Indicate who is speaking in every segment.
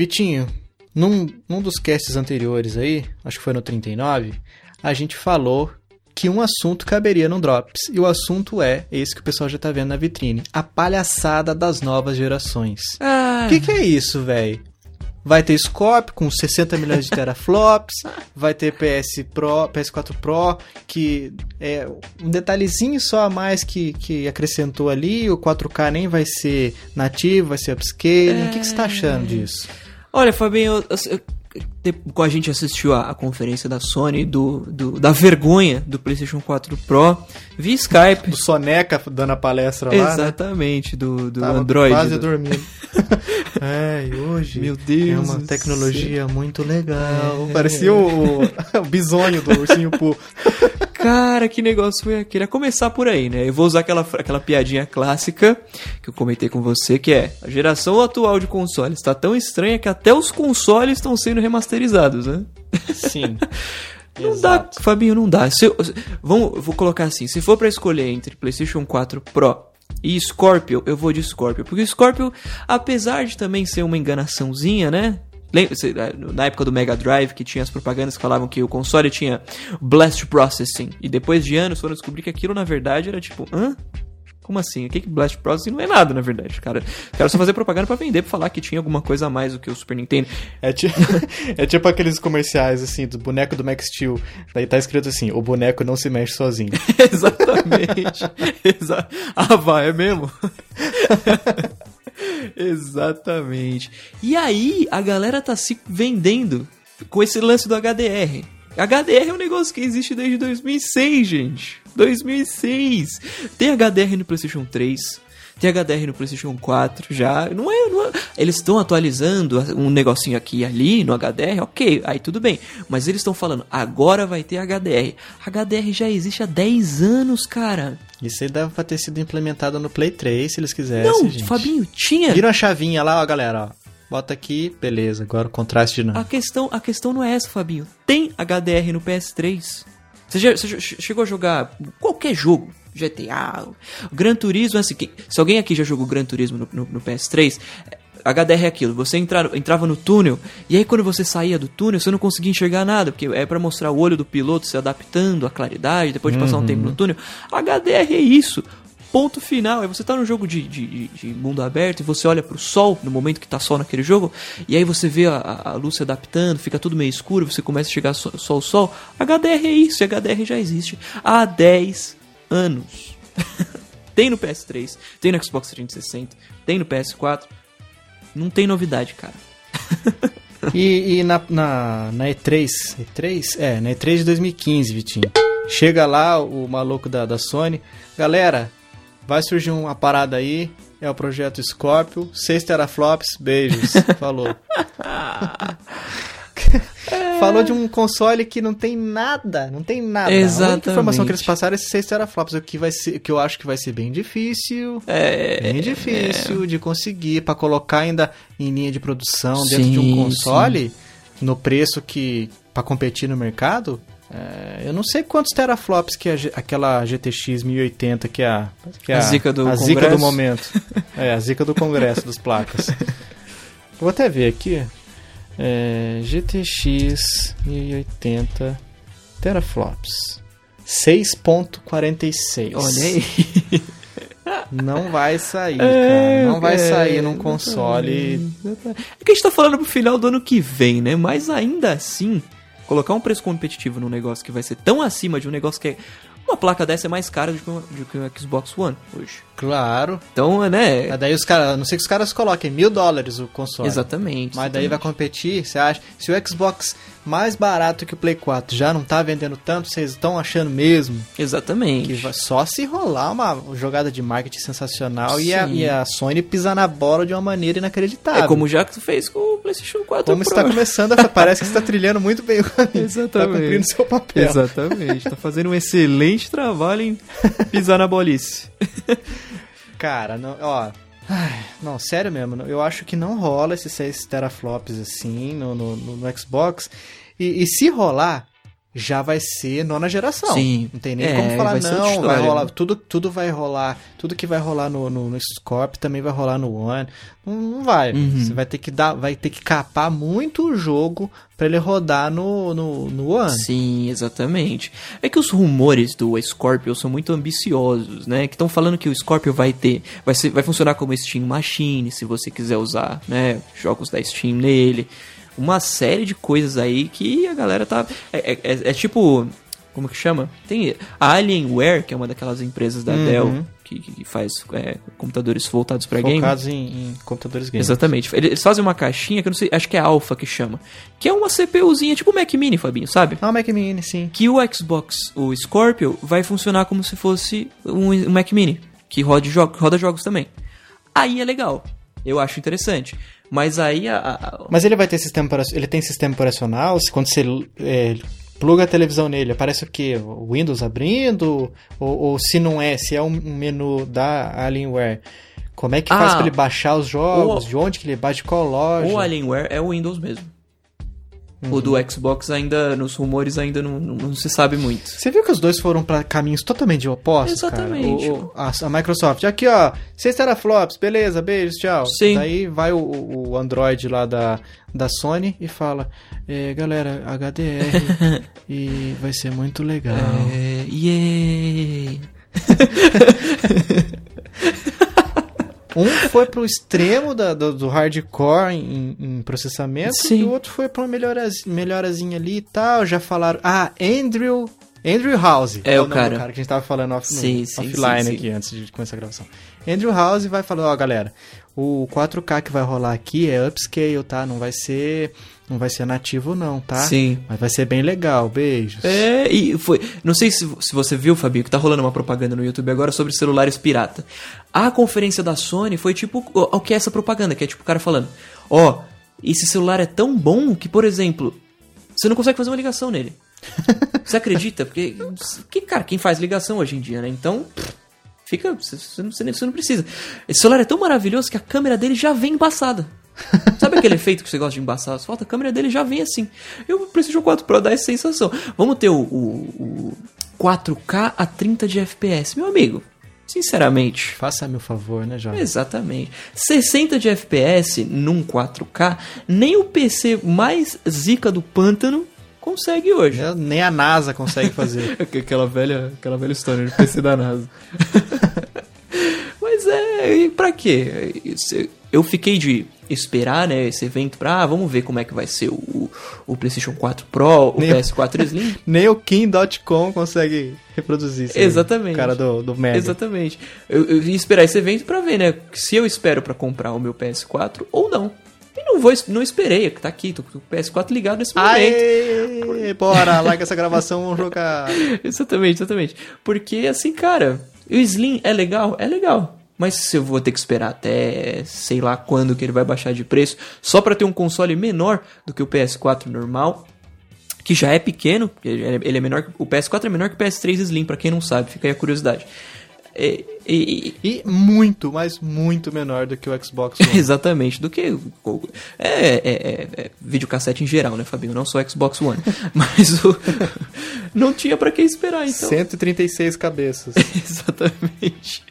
Speaker 1: Vitinho, num, num dos casts anteriores aí, acho que foi no 39, a gente falou que um assunto caberia no Drops. E o assunto é esse que o pessoal já tá vendo na vitrine: a palhaçada das novas gerações. O
Speaker 2: Ah,
Speaker 1: que, que é isso, velho? Vai ter Scorpio com 60 milhões de teraflops, vai ter PS Pro, PS4 Pro, que é um detalhezinho só a mais que, que acrescentou ali, o 4K nem vai ser nativo, vai ser upscaling. O que, que você tá achando disso?
Speaker 2: Olha, Fabinho, eu, eu, eu, de- a gente assistiu a, a conferência da Sony do, do- da vergonha do PlayStation 4 Pro via Skype.
Speaker 1: O Soneca dando a palestra lá, né?
Speaker 2: Exatamente, do, do
Speaker 1: Tava
Speaker 2: Android.
Speaker 1: quase
Speaker 2: do-
Speaker 1: dormindo. é, e hoje
Speaker 2: Meu Deus
Speaker 1: é uma
Speaker 2: do
Speaker 1: tecnologia muito legal.
Speaker 2: É.
Speaker 1: Parecia o, o bisonho do ursinho Poo.
Speaker 2: Cara, que negócio foi aquele? A começar por aí, né? Eu vou usar aquela, aquela piadinha clássica que eu comentei com você, que é a geração atual de consoles está tão estranha que até os consoles estão sendo remasterizados, né?
Speaker 1: Sim.
Speaker 2: Não dá, Fabinho, não dá. Se eu, se- vamos, vou colocar assim, se for pra escolher entre PlayStation 4 Pro e Scorpio, eu vou de Scorpio, porque o Scorpio, apesar de também ser uma enganaçãozinha, né? Lembra, cê- na época do Mega Drive, que tinha as propagandas que falavam que o console tinha Blast Processing, e depois de anos foram descobrir que aquilo na verdade era tipo, hã? Como assim? O que que Blast Processing não é nada, na verdade, cara. Quero só fazer propaganda pra vender, pra falar que tinha alguma coisa a mais do que o Super Nintendo.
Speaker 1: É tipo, é tipo aqueles comerciais, assim, do boneco do Max Steel. Daí tá escrito assim, o boneco não se mexe sozinho.
Speaker 2: Exatamente. Exa ah, vai, é mesmo? Exatamente. E aí, a galera tá se vendendo com esse lance do HDR. HDR é um negócio que existe desde 2006, gente. 2006. Tem HDR no PlayStation 3. Tem HDR no PlayStation 4 já. Não é. Não é- Eles estão atualizando um negocinho aqui e ali no HDR, ok, aí tudo bem. Mas eles estão falando, agora vai ter HDR. HDR já existe há 10 anos, cara.
Speaker 1: Isso aí deve pra ter sido implementado no Play 3, se eles quisessem,
Speaker 2: Não,
Speaker 1: gente.
Speaker 2: Fabinho, tinha.
Speaker 1: Vira a chavinha lá, ó, galera, ó. Bota aqui, beleza, agora o contraste
Speaker 2: A
Speaker 1: dinâmico.
Speaker 2: questão, a questão não é essa, Fabinho. Tem HDR no PS3. Você, já, você chegou a jogar qualquer jogo? GTA, Gran Turismo, assim, se alguém aqui já jogou Gran Turismo no, no- no PS3, é, HDR é aquilo, você entra, entrava no túnel, e aí quando você saía do túnel, você não conseguia enxergar nada, porque é pra mostrar o olho do piloto se adaptando à claridade, depois de passar um tempo no túnel. HDR é isso. Ponto final. Aí você tá num jogo de, de, de- mundo aberto e você olha pro sol no momento que tá sol naquele jogo, e aí você vê a, a- a luz se adaptando, fica tudo meio escuro, você começa a chegar só, só o sol. HDR é isso, e HDR já existe há 10 anos. tem no PS3, tem no Xbox 360, tem no PS4. Não tem novidade, cara.
Speaker 1: E, e na, na, na E3, E3? É, na E3 de 2015, Vitinho. Chega lá o maluco da, da Sony. Galera, vai surgir uma parada aí. É o projeto Scorpio. 6 teraflops, beijos. Falou. Falou de um console que não tem nada, não tem nada. A única
Speaker 2: Exatamente.
Speaker 1: informação que eles passaram é esses 6 teraflops, o que, vai ser, que eu acho que vai ser bem difícil.
Speaker 2: É.
Speaker 1: Bem difícil de conseguir para colocar ainda em linha de produção dentro de
Speaker 2: Sim,
Speaker 1: um console no preço que para competir no mercado. é, eu não sei quantos teraflops que a G- aquela GTX 1080 que é a que é
Speaker 2: A zica do
Speaker 1: a zica do momento. É, a zica do congresso das placas. Vou até ver aqui. É, GTX 1080 teraflops. 6.46.
Speaker 2: Olha aí.
Speaker 1: Não vai sair,
Speaker 2: É,
Speaker 1: cara. Não vai
Speaker 2: é,
Speaker 1: sair num console.
Speaker 2: É que a gente tá falando pro final do ano que vem, né? Mas ainda assim, colocar um preço competitivo num negócio que vai ser tão acima de um negócio que é. Uma placa dessa é mais cara do que, uma, do que o Xbox One hoje.
Speaker 1: Claro.
Speaker 2: Então, né?
Speaker 1: Daí os caras. A não sei que os caras coloquem mil dólares o console.
Speaker 2: Exatamente.
Speaker 1: Mas daí vai competir, você acha? Se o Xbox mais barato que o Play 4 já não tá vendendo tanto, vocês estão achando mesmo
Speaker 2: Exatamente.
Speaker 1: que vai só se rolar uma jogada de marketing sensacional e a, e a Sony pisar na bola de uma maneira inacreditável.
Speaker 2: É como já que tu fez com o PlayStation 4
Speaker 1: Como
Speaker 2: Pro.
Speaker 1: está começando, a- parece que está trilhando muito bem o caminho. Está
Speaker 2: Exatamente.
Speaker 1: cumprindo seu papel.
Speaker 2: Exatamente. tá fazendo um excelente trabalho em pisar na bolice.
Speaker 1: Cara, não, ó. Ai, Não, sério mesmo, eu acho que não rola esses 6 teraflops assim no, no, no- Xbox. E, e se rolar, já vai ser nona geração.
Speaker 2: Sim.
Speaker 1: Não tem nem
Speaker 2: É,
Speaker 1: como falar,
Speaker 2: vai
Speaker 1: não, vai rolar. Tudo, tudo vai rolar. Tudo que vai rolar no, no, no Scorpio também vai rolar no One. Não, não vai.
Speaker 2: Uhum.
Speaker 1: Você vai ter que dar. Vai ter que capar muito o jogo pra ele rodar no, no, no One.
Speaker 2: Sim, exatamente. É que os rumores do Scorpio são muito ambiciosos, né? Que estão falando que o Scorpio vai ter, vai, ser, vai funcionar como Steam Machine, se você quiser usar, né, jogos da Steam nele. Uma série de coisas aí que a galera tá. É, é- é- é tipo. Como que chama? Tem a Alienware, que é uma daquelas empresas da
Speaker 1: Uhum.
Speaker 2: Dell que, faz é, computadores voltados para game.
Speaker 1: Focados em, em computadores games.
Speaker 2: Exatamente. Eles fazem uma caixinha que eu não sei, acho que é Alpha que chama. Que é uma CPUzinha, tipo Mac Mini, Fabinho, sabe?
Speaker 1: Ah, o Mac Mini, sim.
Speaker 2: que o Xbox, o Scorpio, vai funcionar como se fosse um um Mac Mini, que roda, jo roda jogos também. Aí é legal. Eu acho interessante. Mas aí a. a-
Speaker 1: Mas ele vai ter sistema operacional. Ele tem sistema operacional? Se quando você é, pluga a televisão nele, aparece o quê? O Windows abrindo? Ou, ou se não é, se é um menu da Alienware, como é que faz
Speaker 2: Ah,
Speaker 1: pra ele baixar os jogos?
Speaker 2: o-
Speaker 1: de onde que ele baixa? De qual loja?
Speaker 2: o Alienware é o Windows mesmo.
Speaker 1: Uhum.
Speaker 2: O do Xbox ainda, nos rumores, ainda não, não, não se sabe muito.
Speaker 1: Você viu que os dois foram pra caminhos totalmente opostos?
Speaker 2: Exatamente.
Speaker 1: O- o- a, a Microsoft, aqui ó, 6 teraflops, beleza, beijos, tchau.
Speaker 2: Sim.
Speaker 1: Daí vai o, o Android lá da, da Sony e fala: é, galera, HDR e vai ser muito legal.
Speaker 2: É, yay!
Speaker 1: Um foi pro extremo da- do, do hardcore em, em processamento
Speaker 2: Sim.
Speaker 1: e o outro foi pra uma melhoraz, melhorazinha ali e tal. Já falaram. Ah, Andrew. Andrew House.
Speaker 2: É o cara.
Speaker 1: cara que a gente tava falando off, no-
Speaker 2: Sim, sim,
Speaker 1: offline
Speaker 2: sim, sim.
Speaker 1: aqui antes de começar a gravação. Andrew House vai falar: ó, galera, o 4K que vai rolar aqui é upscale, tá? Não vai ser. Não vai ser nativo, não, tá?
Speaker 2: Sim.
Speaker 1: Mas vai ser bem legal. Beijos.
Speaker 2: É, e foi. Não sei se, se você viu, Fabinho, que tá rolando uma propaganda no YouTube agora sobre celulares pirata. A conferência da Sony foi tipo o, o que é essa propaganda, que é tipo o cara falando: Ó, esse celular é tão bom que, por exemplo, você não consegue fazer uma ligação nele. Você acredita? Porque, que, cara, quem faz ligação hoje em dia, né? Então, pff, fica. Você não, você nem- você não precisa. Esse celular é tão maravilhoso que a câmera dele já vem embaçada. Sabe aquele efeito que você gosta de embaçar as fotos? A câmera dele já vem assim. E o PlayStation 4 Pro dá essa sensação. Vamos ter o, o- o 4K a 30 de FPS. Meu amigo, sinceramente,
Speaker 1: Faça-me o favor, né, Jovem?
Speaker 2: Exatamente. 60 de FPS num 4K, nem o PC mais zica do pântano consegue hoje.
Speaker 1: É, Nem a NASA consegue fazer.
Speaker 2: Aquela velha, aquela velha história de PC da NASA. Mas é, e pra quê? Eu fiquei de esperar, né, esse evento pra, ah, vamos ver como é que vai ser o, o PlayStation 4 Pro, o
Speaker 1: Nem-
Speaker 2: PS4 Slim.
Speaker 1: Nem o Kim.com consegue reproduzir isso. aí.
Speaker 2: Exatamente.
Speaker 1: O cara do, do.
Speaker 2: Exatamente. Eu, eu ia esperar esse evento pra ver, né, se eu espero pra comprar o meu PS4 ou não. Não vou, não esperei, tá aqui, tô com o PS4 ligado nesse momento.
Speaker 1: Aê! Bora, larga essa gravação, vamos jogar.
Speaker 2: Exatamente, exatamente. Porque, assim, cara, o Slim é legal? É legal. Mas se eu vou ter que esperar até sei lá quando que ele vai baixar de preço, só pra ter um console menor do que o PS4 normal, que já é pequeno, ele é é menor, o PS4 é menor que o PS3 Slim, pra quem não sabe, fica aí a curiosidade. É, e- e-
Speaker 1: E muito, mas muito menor do que o Xbox One.
Speaker 2: Exatamente, do que. É, é, é, é videocassete em geral, né, Fabinho? Não só Xbox One. Mas o, não tinha pra que esperar, então.
Speaker 1: 136 cabeças.
Speaker 2: Exatamente.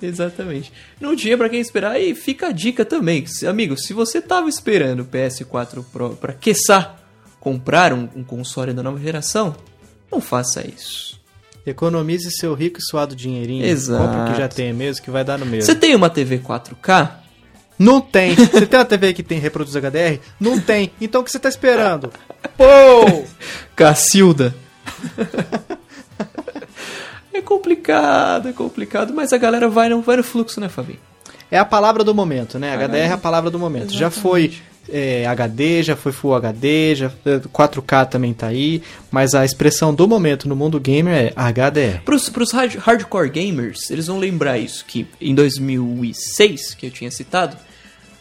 Speaker 2: Exatamente. Não tinha pra quem esperar e fica a dica também. Amigo, se você tava esperando o PS4 Pro pra quiçá comprar um, um console da nova geração, não faça isso.
Speaker 1: Economize seu rico e suado dinheirinho.
Speaker 2: Exato.
Speaker 1: Compra o que já tem mesmo, que vai dar no mesmo.
Speaker 2: Você tem uma TV 4K?
Speaker 1: Não tem. Você tem uma TV que tem reproduz HDR? Não tem. Então o que você tá esperando? Pô!
Speaker 2: Cacilda. é complicado, é complicado, mas a galera vai no, vai no fluxo, né, Fabinho?
Speaker 1: É a palavra do momento, né? HDR é a palavra do momento. Já foi é, HD, já foi Full HD, já, é, 4K também tá aí, mas a expressão do momento no mundo gamer é HDR.
Speaker 2: Pros, pros hard- hardcore gamers, eles vão lembrar isso, que em 2006, que eu tinha citado,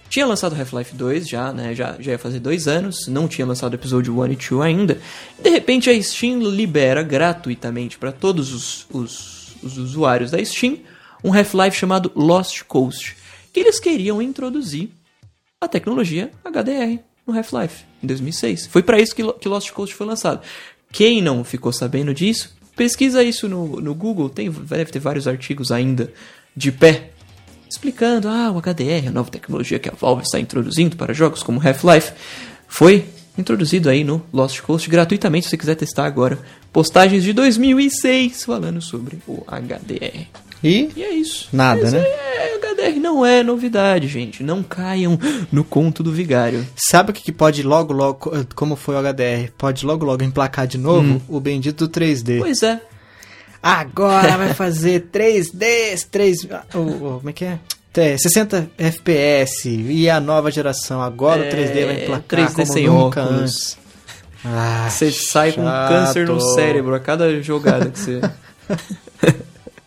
Speaker 2: tinha lançado Half-Life 2 já, né, já, já ia fazer dois anos, não tinha lançado episódio 1 e 2 ainda, de repente a Steam libera gratuitamente para todos os, os, os usuários da Steam um Half-Life chamado Lost Coast, que eles queriam introduzir a tecnologia HDR no Half-Life, em 2006. Foi para isso que, Lo- que Lost Coast foi lançado. Quem não ficou sabendo disso, pesquisa isso no, no Google, tem, deve ter vários artigos ainda de pé explicando, ah, o HDR, a nova tecnologia que a Valve está introduzindo para jogos como Half-Life, foi introduzido aí no Lost Coast gratuitamente, se você quiser testar agora. Postagens de 2006 falando sobre o HDR.
Speaker 1: E
Speaker 2: E é isso.
Speaker 1: Nada,
Speaker 2: Mas
Speaker 1: né?
Speaker 2: É, o HDR não é novidade, gente. Não caiam no conto do vigário.
Speaker 1: sabe o que, que pode logo, logo, co- como foi o HDR? Pode logo, logo emplacar de novo o bendito do 3D.
Speaker 2: Pois é.
Speaker 1: Agora vai fazer 3D, 3... o- o- como é que é? É, 60 FPS e a nova geração. Agora
Speaker 2: É,
Speaker 1: o 3D vai emplacar
Speaker 2: 3D
Speaker 1: como
Speaker 2: sem
Speaker 1: nunca
Speaker 2: óculos.
Speaker 1: antes. Ah,
Speaker 2: Você sai com
Speaker 1: chato.
Speaker 2: câncer no cérebro a cada jogada que você.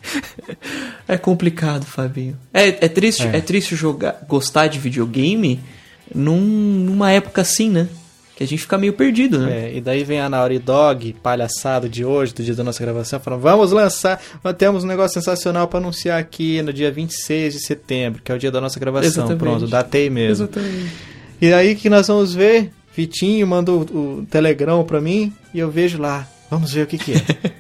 Speaker 2: é complicado, Fabinho. É, é triste, é.
Speaker 1: É.
Speaker 2: triste jogar, gostar de videogame num- numa época assim, né? Que a gente fica meio perdido, né?
Speaker 1: É, e daí vem a Naughty Dog, palhaçado de hoje, do dia da nossa gravação, falando: vamos lançar, nós temos um negócio sensacional para anunciar aqui no dia 26 de setembro, que é o dia da nossa gravação.
Speaker 2: Exatamente.
Speaker 1: Pronto, datei mesmo.
Speaker 2: Exatamente.
Speaker 1: E aí que nós vamos ver? Vitinho mandou o, o telegrão pra mim e eu vejo lá. Vamos ver o que que é.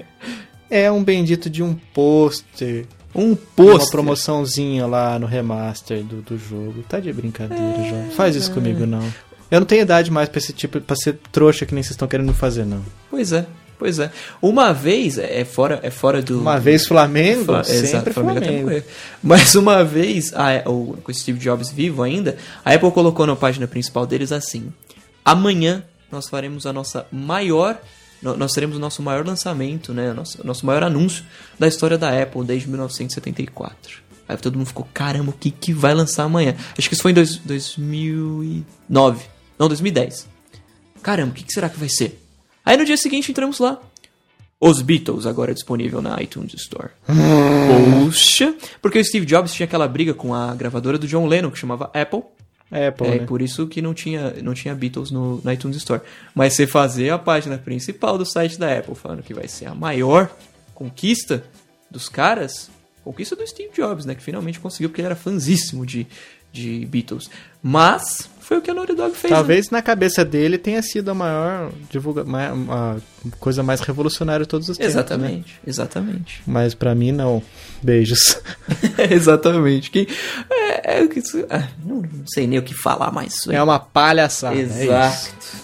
Speaker 1: é um bendito de um pôster.
Speaker 2: Um
Speaker 1: Uma
Speaker 2: post.
Speaker 1: promoçãozinha lá no remaster do, do jogo. Tá de brincadeira, João. Faz isso comigo, não. Eu não tenho idade mais pra esse tipo, pra ser trouxa que nem vocês estão querendo fazer, não.
Speaker 2: Pois é, pois é. Uma vez, é fora, é fora do.
Speaker 1: Uma vez Flamengo,
Speaker 2: Fla-
Speaker 1: sempre
Speaker 2: Exato, Flamengo
Speaker 1: Flamengo.
Speaker 2: Mas uma vez, a, o, com o Steve Jobs vivo ainda, a Apple colocou na página principal deles assim: amanhã nós faremos a nossa maior. Nós teremos o nosso maior lançamento, né? O nosso, nosso maior anúncio da história da Apple desde 1974. Aí todo mundo ficou, caramba, o que, que vai lançar amanhã? Acho que isso foi em dois, 2009. Não, 2010. Caramba, o que, que será que vai ser? Aí no dia seguinte entramos lá. Os Beatles agora disponível na iTunes Store. Poxa! Porque o Steve Jobs tinha aquela briga com a gravadora do John Lennon, que chamava Apple.
Speaker 1: Apple,
Speaker 2: é
Speaker 1: né?
Speaker 2: por isso que não tinha, não tinha Beatles no, na iTunes Store. Mas você fazer a página principal do site da Apple falando que vai ser a maior conquista dos caras, conquista do Steve Jobs, né? Que finalmente conseguiu, porque ele era fãzíssimo de, de Beatles. Mas foi o que a Naughty Dog fez. né?
Speaker 1: Talvez na cabeça dele tenha sido a maior divulga a coisa mais revolucionária de todos os tempos. né?
Speaker 2: Exatamente, exatamente.
Speaker 1: Mas pra mim não. Beijos.
Speaker 2: Exatamente. Quem, é, é, que ah, não, sei nem o que falar mais.
Speaker 1: É uma palhaçada. é.
Speaker 2: Exato.